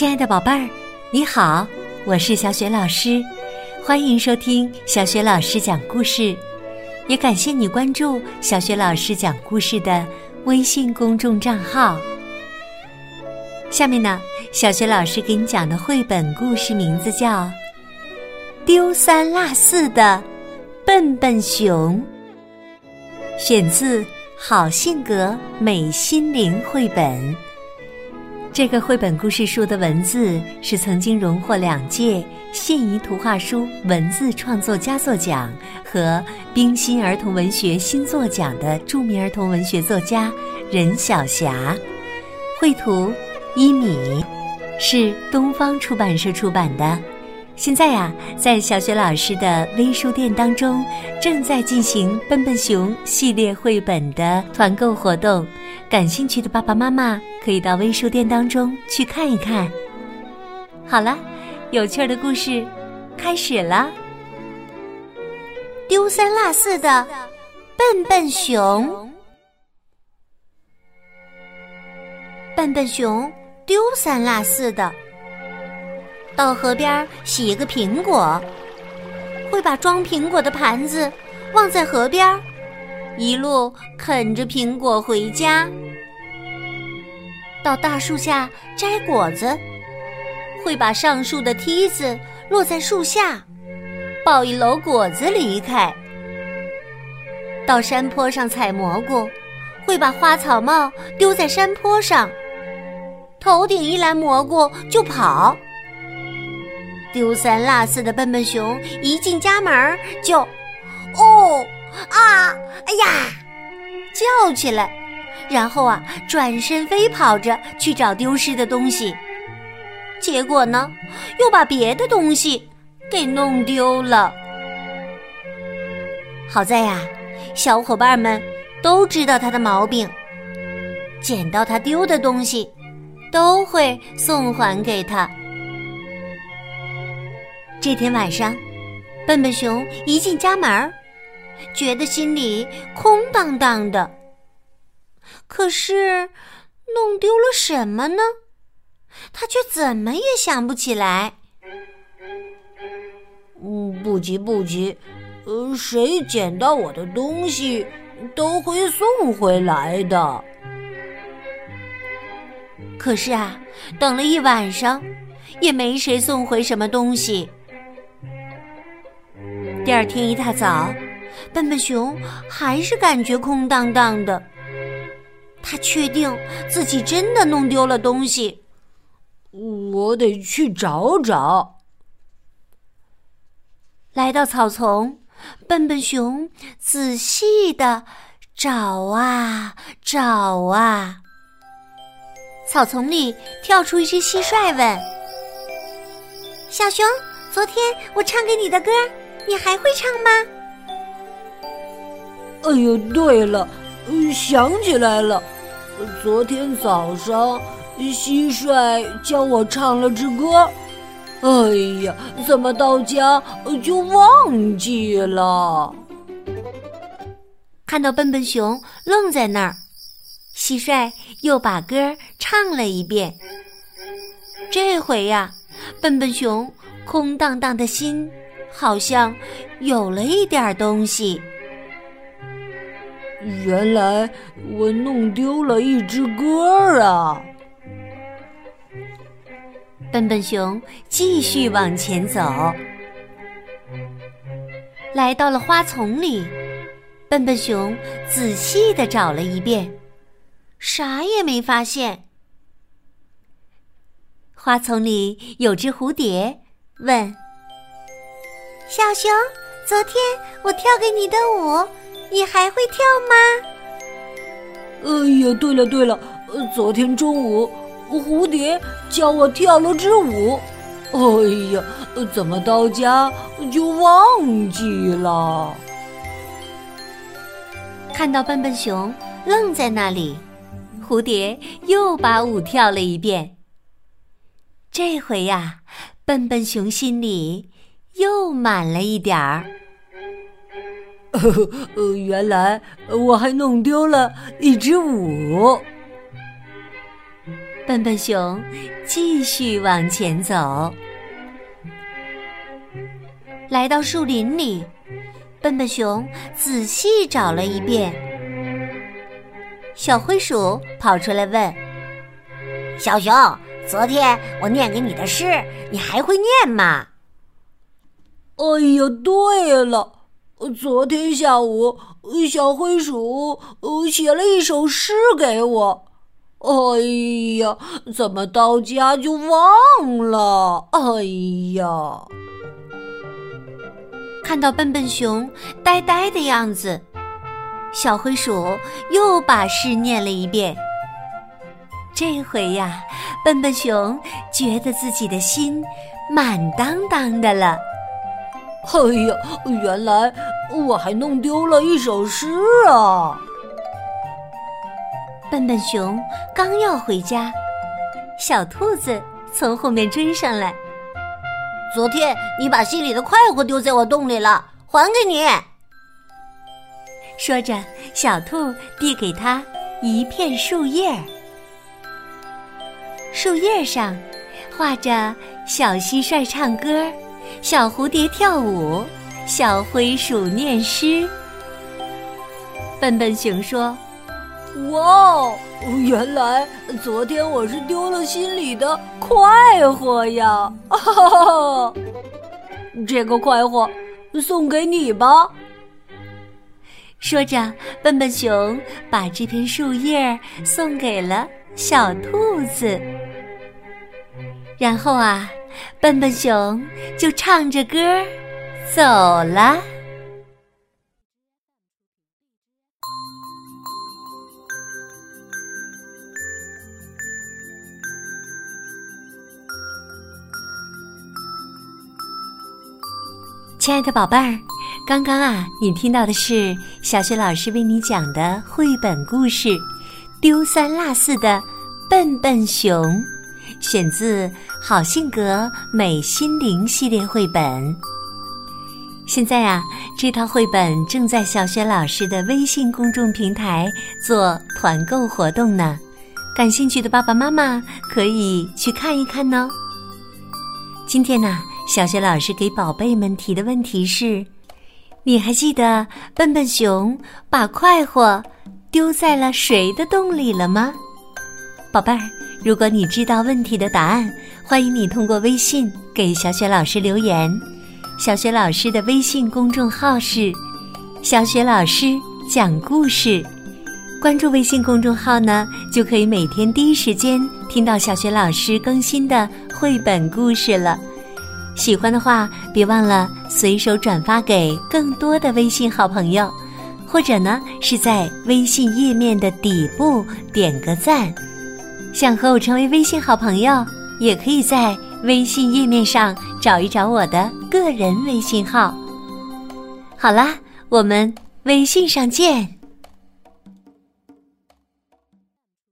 亲爱的宝贝儿，你好，我是小雪老师，欢迎收听小雪老师讲故事，也感谢你关注小雪老师讲故事的微信公众账号。下面呢，小雪老师给你讲的绘本故事名字叫《丢三落四的笨笨熊》，选自《好性格美心灵》绘本。这个绘本故事书的文字是曾经荣获两届现宜图画书文字创作佳作奖和冰心儿童文学新作奖的著名儿童文学作家任晓霞，绘图一米，是东方出版社出版的。现在呀，在小雪老师的微书店当中，正在进行《笨笨熊》系列绘本的团购活动，感兴趣的爸爸妈妈可以到微书店当中去看一看。好了，有趣的故事开始了。丢三落四的笨笨熊，笨笨熊丢三落四的。到河边洗一个苹果，会把装苹果的盘子忘在河边，一路啃着苹果回家。到大树下摘果子，会把上树的梯子落在树下，抱一篓果子离开。到山坡上采蘑菇，会把花草帽丢在山坡上，头顶一篮蘑菇就跑。丢三落四的笨笨熊一进家门就，哦啊哎呀，叫起来，然后啊转身飞跑着去找丢失的东西，结果呢又把别的东西给弄丢了。好在呀，小伙伴们都知道他的毛病，捡到他丢的东西，都会送还给他。这天晚上，笨笨熊一进家门，觉得心里空荡荡的。可是，弄丢了什么呢？他却怎么也想不起来。嗯，不急不急，呃，谁捡到我的东西，都会送回来的。可是啊，等了一晚上，也没谁送回什么东西。第二天一大早，笨笨熊还是感觉空荡荡的。他确定自己真的弄丢了东西，我得去找找。来到草丛，笨笨熊仔细的找啊找啊。草丛里跳出一只蟋蟀，问：“小熊，昨天我唱给你的歌。”你还会唱吗？哎呦，对了，想起来了，昨天早上蟋蟀教我唱了支歌，哎呀，怎么到家就忘记了？看到笨笨熊愣在那儿，蟋蟀又把歌唱了一遍。这回呀，笨笨熊空荡荡的心。好像有了一点东西。原来我弄丢了一只歌啊！笨笨熊继续往前走，来到了花丛里。笨笨熊仔细的找了一遍，啥也没发现。花丛里有只蝴蝶，问。小熊，昨天我跳给你的舞，你还会跳吗？哎呀，对了对了，昨天中午蝴蝶教我跳了支舞，哎呀，怎么到家就忘记了？看到笨笨熊愣在那里，蝴蝶又把舞跳了一遍。这回呀，笨笨熊心里。又满了一点儿。呃，原来我还弄丢了一只舞。笨笨熊继续往前走，来到树林里，笨笨熊仔细找了一遍。小灰鼠跑出来问：“小熊，昨天我念给你的诗，你还会念吗？”“哎呀，对了，昨天下午小灰鼠写了一首诗给我。”哎呀，怎么到家就忘了？哎呀！看到笨笨熊呆呆的样子，小灰鼠又把诗念了一遍。这回呀，笨笨熊觉得自己的心满当当的了。哎呀，原来我还弄丢了一首诗啊！笨笨熊刚要回家，小兔子从后面追上来。昨天你把心里的快活丢在我洞里了，还给你。说着，小兔递给他一片树叶，树叶上画着小蟋蟀唱歌、小蝴蝶跳舞、小灰鼠念诗。笨笨熊说。哇哦，原来昨天我是丢了心里的快活呀！哈哈，这个快活送给你吧。说着，笨笨熊把这片树叶送给了小兔子，然后啊，笨笨熊就唱着歌走了。亲爱的宝贝儿，刚刚啊，你听到的是小雪老师为你讲的绘本故事《丢三落四的笨笨熊》，选自《好性格美心灵》系列绘本。现在啊，这套绘本正在小雪老师的微信公众平台做团购活动呢，感兴趣的爸爸妈妈可以去看一看呢。今天呢。小雪老师给宝贝们提的问题是：你还记得笨笨熊把快活丢在了谁的洞里了吗？宝贝儿，如果你知道问题的答案，欢迎你通过微信给小雪老师留言。小雪老师的微信公众号是“小雪老师讲故事”，关注微信公众号呢，就可以每天第一时间听到小雪老师更新的绘本故事了。喜欢的话，别忘了随手转发给更多的微信好朋友，或者呢是在微信页面的底部点个赞。想和我成为微信好朋友，也可以在微信页面上找一找我的个人微信号。好啦，我们微信上见。